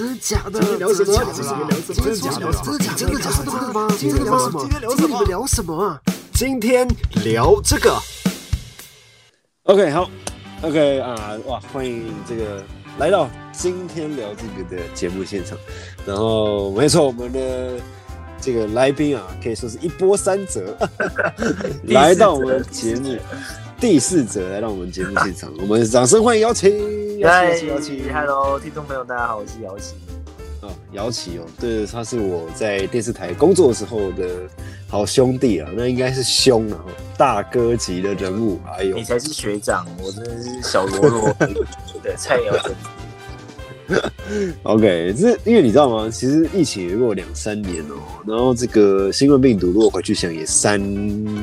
真的假的？今天聊什么？真的假的？真的假的？真的假的？真的吗？今天聊什么？今天聊什么？今天你们聊什么啊？今天聊这个。OK，好，OK 啊，哇，欢迎这个来到今天聊这个的节目现场。然后没错，我们的这个来宾啊，可以说是一波三折，来到我们节目。第四折来到我们节目现场，我们掌声欢迎姚琪。姚琪，姚琪，Hello，听众朋友，大家好，我是姚琪。哦，姚琪哦，对，他是我在电视台工作的时候的好兄弟啊，那应该是兄啊，大哥级的人物。哎呦，你才是学长，我真的是小罗罗 对菜鸟。OK，这因为你知道吗？其实疫情也过两三年哦、喔，然后这个新冠病毒，如果回去想，也三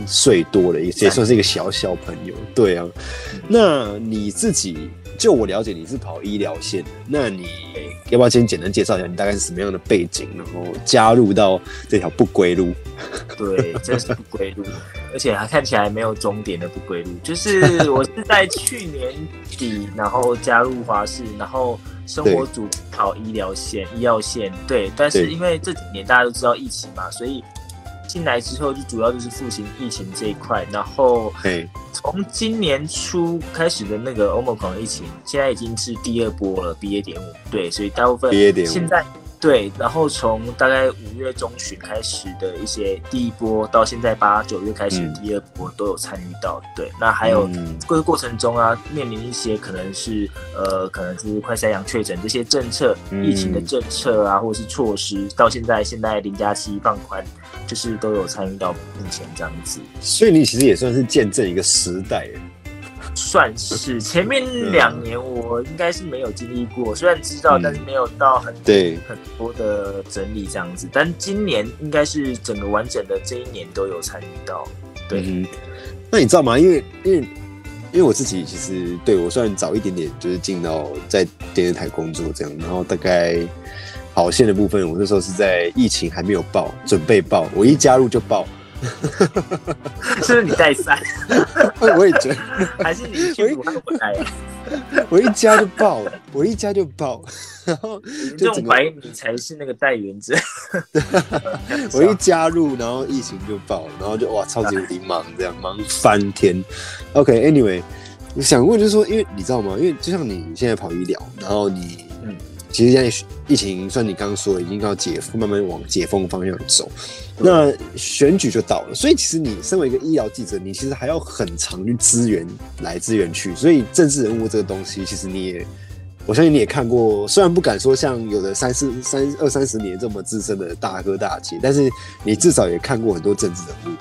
岁多了，也也算是一个小小朋友。对啊，那你自己，就我了解，你是跑医疗线的，那你要不要先简单介绍一下，你大概是什么样的背景，然后加入到这条不归路？对，这是不归路，而且还看起来没有终点的不归路。就是我是在去年底，然后加入华视，然后。生活组跑医疗线、医药线，对。但是因为这几年大家都知道疫情嘛，所以进来之后就主要就是复兴疫情这一块。然后，从今年初开始的那个 Omicron 疫情，现在已经是第二波了，BA 点五。对，所以大部分现在。对，然后从大概五月中旬开始的一些第一波，到现在八九月开始的第二波都有参与到。嗯、对，那还有这个过程中啊，面临一些可能是呃，可能是快筛阳确诊这些政策、疫情的政策啊，或者是措施，到现在现在零加七放宽，就是都有参与到目前这样子。所以你其实也算是见证一个时代。算是前面两年我应该是没有经历过，虽然知道，但是没有到很对很多的整理这样子。但今年应该是整个完整的这一年都有参与到。对、嗯，那你知道吗？因为因为因为我自己其实对我算早一点点，就是进到在电视台工作这样，然后大概跑线的部分，我那时候是在疫情还没有爆，准备爆，我一加入就爆。是不是你带三？我也觉得，还是你去武汉回来？我一加就爆了，我一加就爆，然后就怀疑你才是那个带原者。我一加入，然后疫情就爆，然后就哇，超级无敌忙，这样忙翻天。OK，Anyway，、okay, 我想问就是说，因为你知道吗？因为就像你现在跑医疗，然后你嗯，其实现在疫情，算你刚刚说的已经要解封，慢慢往解封方向走。那选举就到了，所以其实你身为一个医疗记者，你其实还要很长去支援来支援去，所以政治人物这个东西，其实你也，我相信你也看过，虽然不敢说像有的三四三二三十年这么资深的大哥大姐，但是你至少也看过很多政治人物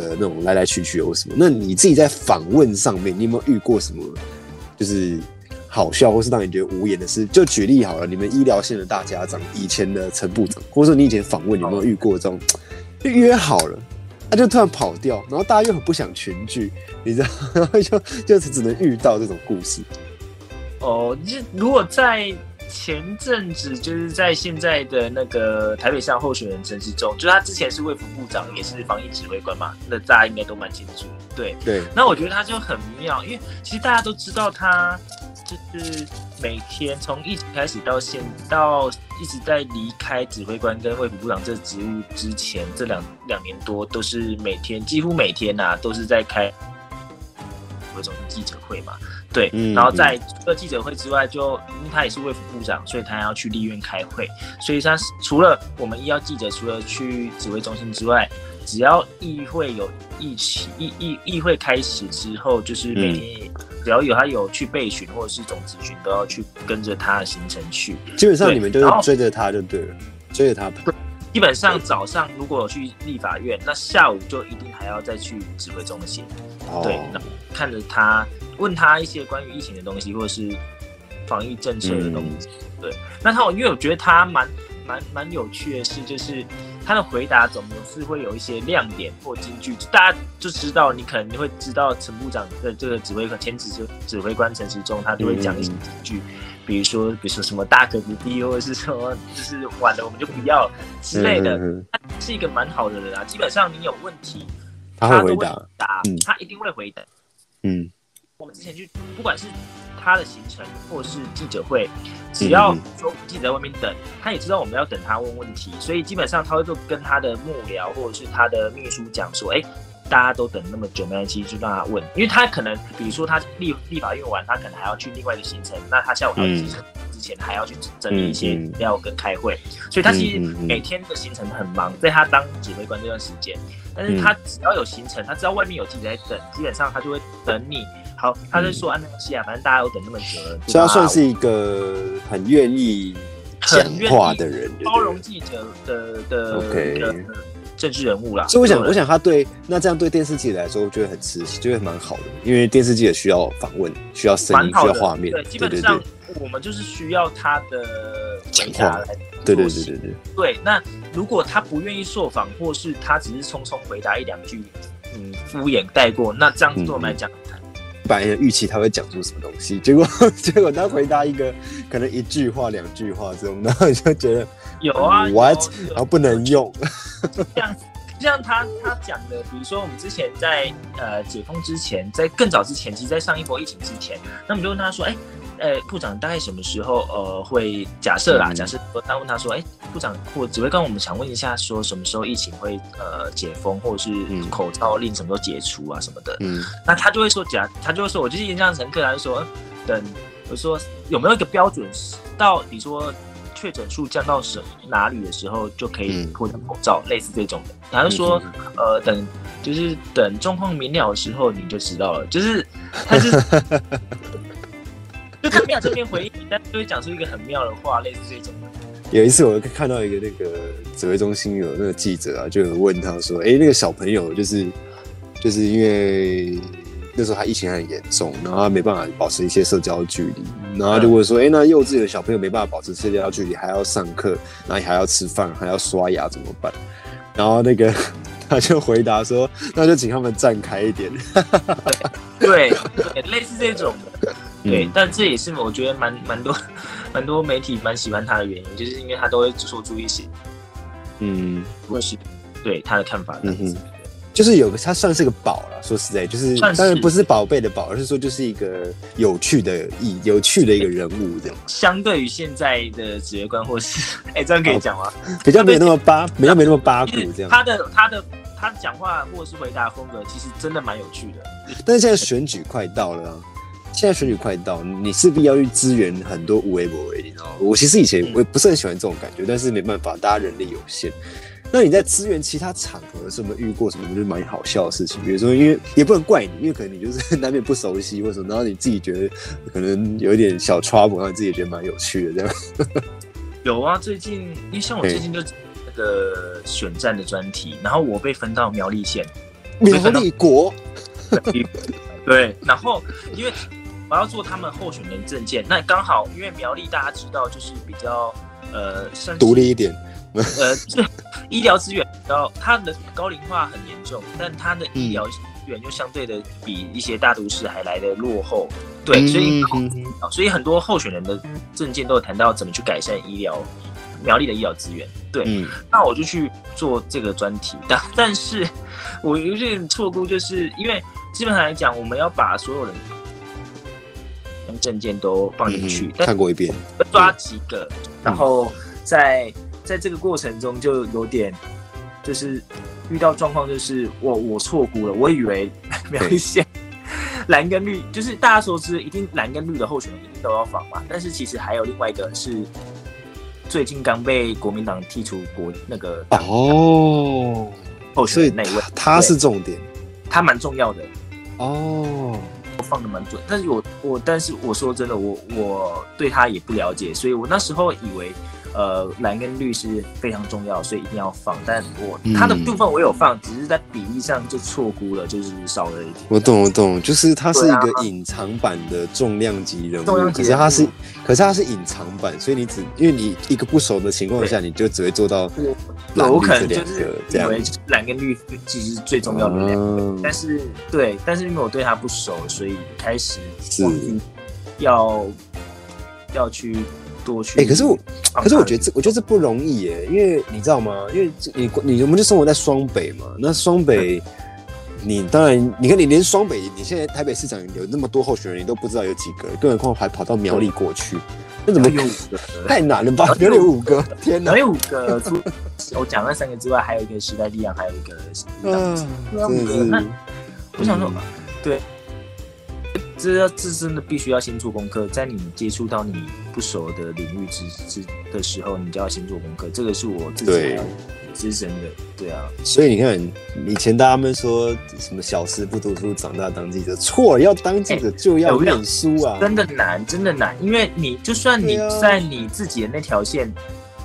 的那种来来去去有什么？那你自己在访问上面，你有没有遇过什么，就是好笑或是让你觉得无言的事？就举例好了，你们医疗线的大家长，以前的陈部长，或者说你以前访问有没有遇过这种？就约好了，他就突然跑掉，然后大家又很不想群聚，你知道，然 后就就是只能遇到这种故事。哦，就如果在前阵子，就是在现在的那个台北上候选人陈时中，就是他之前是卫福部长，也是防疫指挥官嘛，那大家应该都蛮清楚。对对，那我觉得他就很妙，因为其实大家都知道他。就是每天从疫情开始到现到一直在离开指挥官跟卫福部长这职务之前，这两两年多都是每天几乎每天呐、啊、都是在开各种记者会嘛，对，嗯、然后在除了记者会之外就，就因为他也是卫福部长，所以他要去立院开会，所以他除了我们医药记者除了去指挥中心之外，只要议会有议起议议议会开始之后，就是每天、嗯。只要有他有去备询或者是总咨询，都要去跟着他的行程去。基本上你们就是追着他就对了，追着他跑。基本上早上如果有去立法院，那下午就一定还要再去指挥中心。哦、对，那看着他问他一些关于疫情的东西，或者是防疫政策的东西。嗯、对，那他因为我觉得他蛮蛮蛮有趣的是，就是。他的回答总是会有一些亮点或金句，大家就知道你可能你会知道陈部长的这个指挥官前指指指挥官陈时中，他都会讲一些金句，比如说比如说什么大可不必，或者是说就是晚了我们就不要之类的。他是一个蛮好的人啊，基本上你有问题，他都会回答，他一定会回答。嗯，我们之前去不管是。他的行程或是记者会，只要说记者在外面等，他也知道我们要等他问问题，所以基本上他会就跟他的幕僚或者是他的秘书讲说，哎，大家都等那么久，没关系，就让他问，因为他可能比如说他立立法用完，他可能还要去另外一个行程，那他下午还有行程。嗯之前还要去整理一些资料跟开会，嗯嗯、所以他其实每天的行程很忙，在他当指挥官这段时间，但是他只要有行程，他知道外面有记者在等，基本上他就会等你。好，他在说啊，没关系啊，反正大家都等那么久了，所以他算是一个很愿意讲话的人，包容记者的的 OK 的政治人物啦。所以我想，我想他对那这样对电视记者来说，我觉得很吃喜，就会蛮好的，因为电视记者需要访问，需要声音，需要画面，对，基本上。我们就是需要他的讲话来，对对对对对。对，那如果他不愿意受访，或是他只是匆匆回答一两句，嗯，敷衍带过，那这样子对我们来讲，本来预期他会讲出什么东西，结果 结果他回答一个可能一句话、两句话这种，然后你就觉得有啊，what，然后不能用。像像他他讲的，比如说我们之前在呃解封之前，在更早之前，其实，在上一波疫情之前，那我们就问他说，哎。呃，部长大概什么时候呃会假设啦？假设说他问他说，哎，部长或指挥官，我们想问一下，说什么时候疫情会呃解封，或者是口罩令什么时候解除啊什么的？嗯，那他就会说假，他就会说，我就是印象乘客，他就说等，我说有没有一个标准，到你说确诊数降到什哪里的时候就可以脱掉口罩，类似这种的。他就说，呃，等就是等状况明了的时候你就知道了，就是他是。就他没有正面回应，但就会讲出一个很妙的话，类似这种。有一次我看到一个那个指挥中心有那个记者啊，就有问他说：“哎、欸，那个小朋友就是就是因为那时候他疫情很严重，然后他没办法保持一些社交距离，然后他就问说：‘哎、欸，那幼稚园的小朋友没办法保持社交距离，还要上课，然后还要吃饭，还要刷牙，怎么办？’然后那个 他就回答说：‘那就请他们站开一点。对’对，类似这种的。”对，但这也是我觉得蛮蛮多 蛮多媒体蛮喜欢他的原因，就是因为他都会说出一些，嗯，或是对他的看法。嗯哼，就是有个他算是个宝了，说实在，就是当然不是宝贝的宝，而是说就是一个有趣的意有趣的一个人物这样。相对于现在的指挥官，或是 哎，这样可以讲吗？比较没有那么八，比较没那么八股这样。他的他的他讲话或者是回答风格，其实真的蛮有趣的。但是现在选举快到了啊。现在选举快到，你势必要去支援很多无为不为，你知道吗？我其实以前我也不是很喜欢这种感觉，但是没办法，大家人力有限。那你在支援其他场合，是没有遇过什么就是蛮好笑的事情？比如说，因为也不能怪你，因为可能你就是难免不熟悉或什么，然后你自己觉得可能有一点小 trouble，然后你自己也觉得蛮有趣的这样。有啊，最近因为像我最近就那个选战的专题，然后我被分到苗栗县，苗栗国，对，然后因为。我要做他们候选人证件，那刚好因为苗栗大家知道就是比较呃，独立一点，呃，是 医疗资源比较，它的高龄化很严重，但它的医疗资源又相对的比一些大都市还来的落后，对，所以所以很多候选人的证件都有谈到怎么去改善医疗苗栗的医疗资源，对，嗯、那我就去做这个专题，但 但是我有点错估，就是因为基本上来讲，我们要把所有人。证件都放进去，嗯，看过一遍，抓几个，然后在在这个过程中就有点，就是遇到状况，就是我我错估了，我以为苗栗县蓝跟绿，就是大家熟知一定蓝跟绿的候选人一定都要访嘛，但是其实还有另外一个是最近刚被国民党剔除国那个哦。候选人那一位，他是重点，他蛮重要的。哦。放的蛮准，但是我我但是我说真的，我我对他也不了解，所以我那时候以为。呃，蓝跟绿是非常重要，所以一定要放。但我它的部分我有放，嗯、只是在比例上就错估了，就是少了一点。我懂，我懂，就是它是一个隐藏版的重量级人物，啊、可是它是，可是它是隐藏版，所以你只因为你一个不熟的情况下，你就只会做到蓝绿这两个这样。以为蓝跟绿其实是最重要的两个，嗯、但是对，但是因为我对它不熟，所以开始是要要去。哎、欸，可是我，可是我觉得这，我觉得这不容易耶，因为你知道吗？因为你你我们就生活在双北嘛，那双北 你当然，你看你连双北，你现在台北市长有那么多候选人，你都不知道有几个，更何况还跑到苗栗过去，那怎么有五个？太难了吧？苗栗有五个，天哪！苗栗五个，除我讲那三个之外，还有一个时代力量，还有一个 嗯，五个。那我想说，对。这要这真的必须要先做功课，在你接触到你不熟的领域之之的时候，你就要先做功课。这个是我自己资深的，对啊。所以你看，以前大家们说什么小时不读书，长大当记者，错了，要当记者就要念书啊，真的难，真的难，因为你就算你在你自己的那条线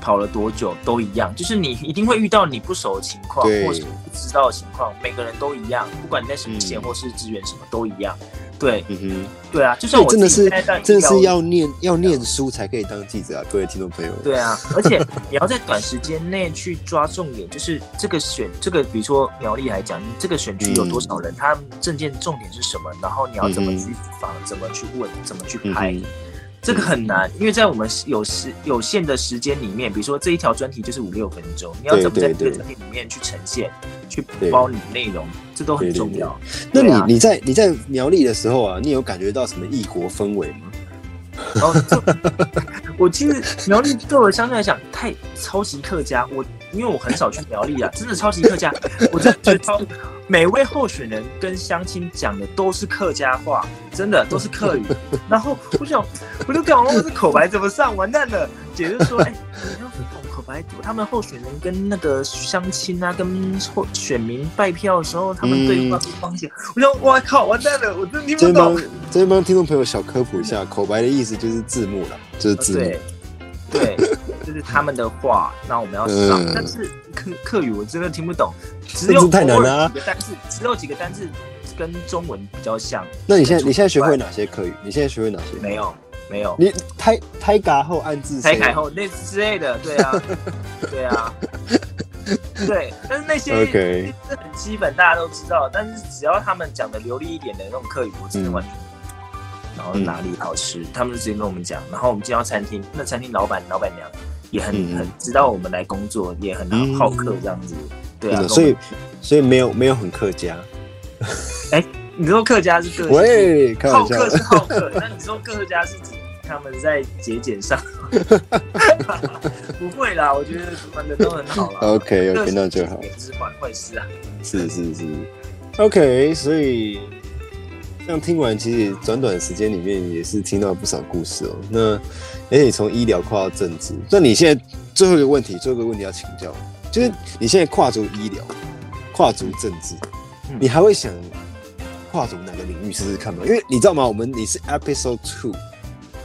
跑了多久都一样，就是你一定会遇到你不熟的情况，或是不知道的情况，每个人都一样，不管你在什么线或是资源什么都一样。对，嗯哼，对啊，就算我真的是真的是要念要念书才可以当记者啊，各位听众朋友。对啊，而且你要在短时间内去抓重点，就是这个选这个，比如说苗栗来讲，你这个选区有多少人，他证件重点是什么，然后你要怎么去访，怎么去问，怎么去拍。这个很难，因为在我们有时有限的时间里面，比如说这一条专题就是五六分钟，你要怎么在这个专题里面去呈现，去包你的内容，这都很重要。那你你在你在苗栗的时候啊，你有感觉到什么异国氛围吗？哦，我其实苗栗对我相对来讲太超级客家，我因为我很少去苗栗啊，真的超级客家，我就觉得每位候选人跟相亲讲的都是客家话，真的都是客语。然后我想，我就搞忘了这口白怎么上，完蛋了。姐就说：“哎、白，他们候选人跟那个相亲啊，跟候选民拜票的时候，他们对话的方向。嗯”我说我靠，完蛋了，我真的听不懂。这边帮听众朋友小科普一下，口白的意思就是字幕了，就是字幕。对，对，就是他们的话，那我们要上，嗯、但是课课语我真的听不懂，只有太难了。几个单字，只有几个单字跟中文比较像。那你现在你现在学会哪些课语？你现在学会哪些？没有。没有，你胎胎嘎后按字，胎改后那之类的，对啊，对啊，对，但是那些是 Okay. 很基本，大家都知道。但是只要他们讲的流利一点的那种客语，我真的完全。嗯、然后哪里好吃，嗯、他们就直接跟我们讲。然后我们进到餐厅，那餐厅老板、老板娘也很、嗯、很知道我们来工作，也很好客这样子。嗯、对啊，所以所以没有没有很客家。哎。你说客家是客家，喂，好客是好客，那你说客家是指他们在节俭上？不会啦，我觉得玩的都很好啦。OK 有听到就好。是坏坏事啊？是是是。OK，所以这样听完，其实短短时间里面也是听到不少故事哦。那而且从医疗跨到政治，那你现在最后一个问题，最后一个问题要请教，就是你现在跨足医疗，跨足政治，你还会想？跨足哪个领域试试看嘛？因为你知道吗？我们你是 Episode Two，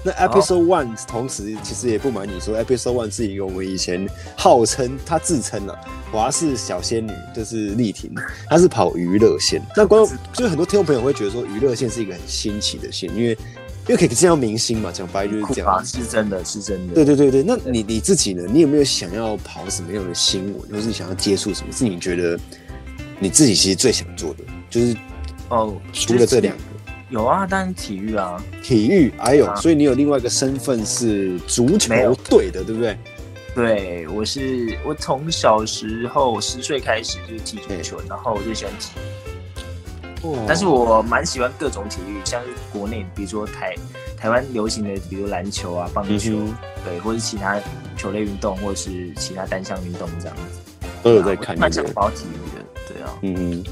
那 Episode One 同时其实也不瞒你说，Episode One 是一个我们以前号称他自称了华氏小仙女，就是丽婷，她是跑娱乐线。那观众就是很多听众朋友会觉得说，娱乐线是一个很新奇的线，因为因为可以见到明星嘛，讲白就是这样。是真的，是真的。对对对对，那你你自己呢？你有没有想要跑什么样的新闻，或是想要接触什么？是你觉得你自己其实最想做的，就是。哦，除了这两个，有啊，当然体育啊，体育还有，所以你有另外一个身份是足球队的，对不对？对，我是我从小时候十岁开始就踢足球，然后我就喜欢踢。但是我蛮喜欢各种体育，像是国内，比如说台台湾流行的，比如篮球啊、棒球，对，或者是其他球类运动，或者是其他单项运动这样子，都有在看。蛮想跑体育的，对啊，嗯。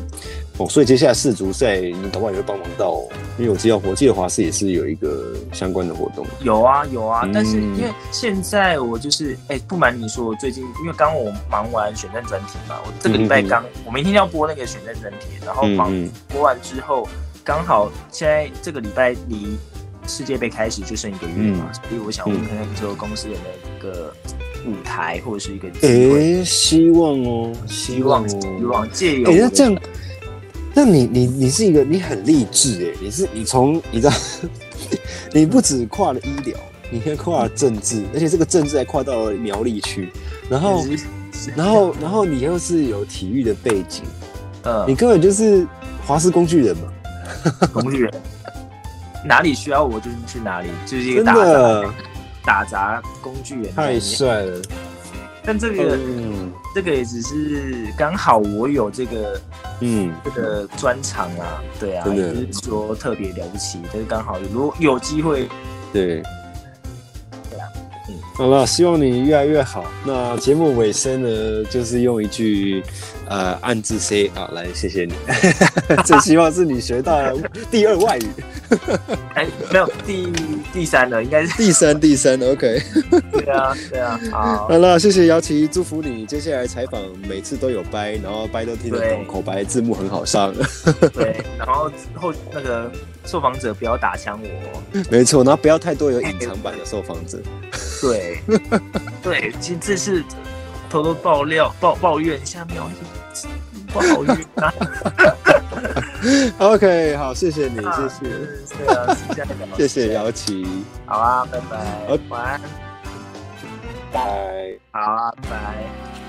哦，所以接下来世足赛你搞不好也会帮忙到，哦，因为我知道国际的华视也是有一个相关的活动。有啊有啊，嗯、但是因为现在我就是哎、欸，不瞒你说，我最近因为刚我忙完选战专题嘛，我这个礼拜刚、嗯、我明天要播那个选战专题，然后忙播完之后，刚、嗯、好现在这个礼拜离世界杯开始就剩一个月嘛，嗯、所以我想问看看说公司有没有一个舞台或者是一个机会？哎，希望哦，希望哦，希望借由哎，那这样。那你你你是一个你很励志哎，你是你从你知道，你不止跨了医疗，你还跨了政治，而且这个政治还跨到了苗栗区，然后然后然后你又是有体育的背景，嗯，你根本就是华师工具人嘛，工具人，哪里需要我就是去哪里，就是一个打杂的打杂工具人，太帅了。但这个、嗯、这个也只是刚好我有这个嗯。这个专长啊，对啊，不是说特别了不起，就是刚好如果有机会，对。好了，希望你越来越好。那节目尾声呢，就是用一句呃暗自 say 啊，来谢谢你。最希望是你学到第二外语。哎，没有第第三了，应该是第三第三，OK。对啊，对啊，好。好了，谢谢姚琪，祝福你接下来采访每次都有掰，然后掰都听得懂，口白字幕很好上。对，然后后那个受访者不要打枪我。没错，然后不要太多有隐藏版的受访者。对，对，其实这是偷偷爆料、抱抱怨一下，没有不好运啊。OK，好，谢谢你，啊、谢。谢，对啊，谢谢姚琪，好啊，拜拜，晚安，拜，好啊，拜。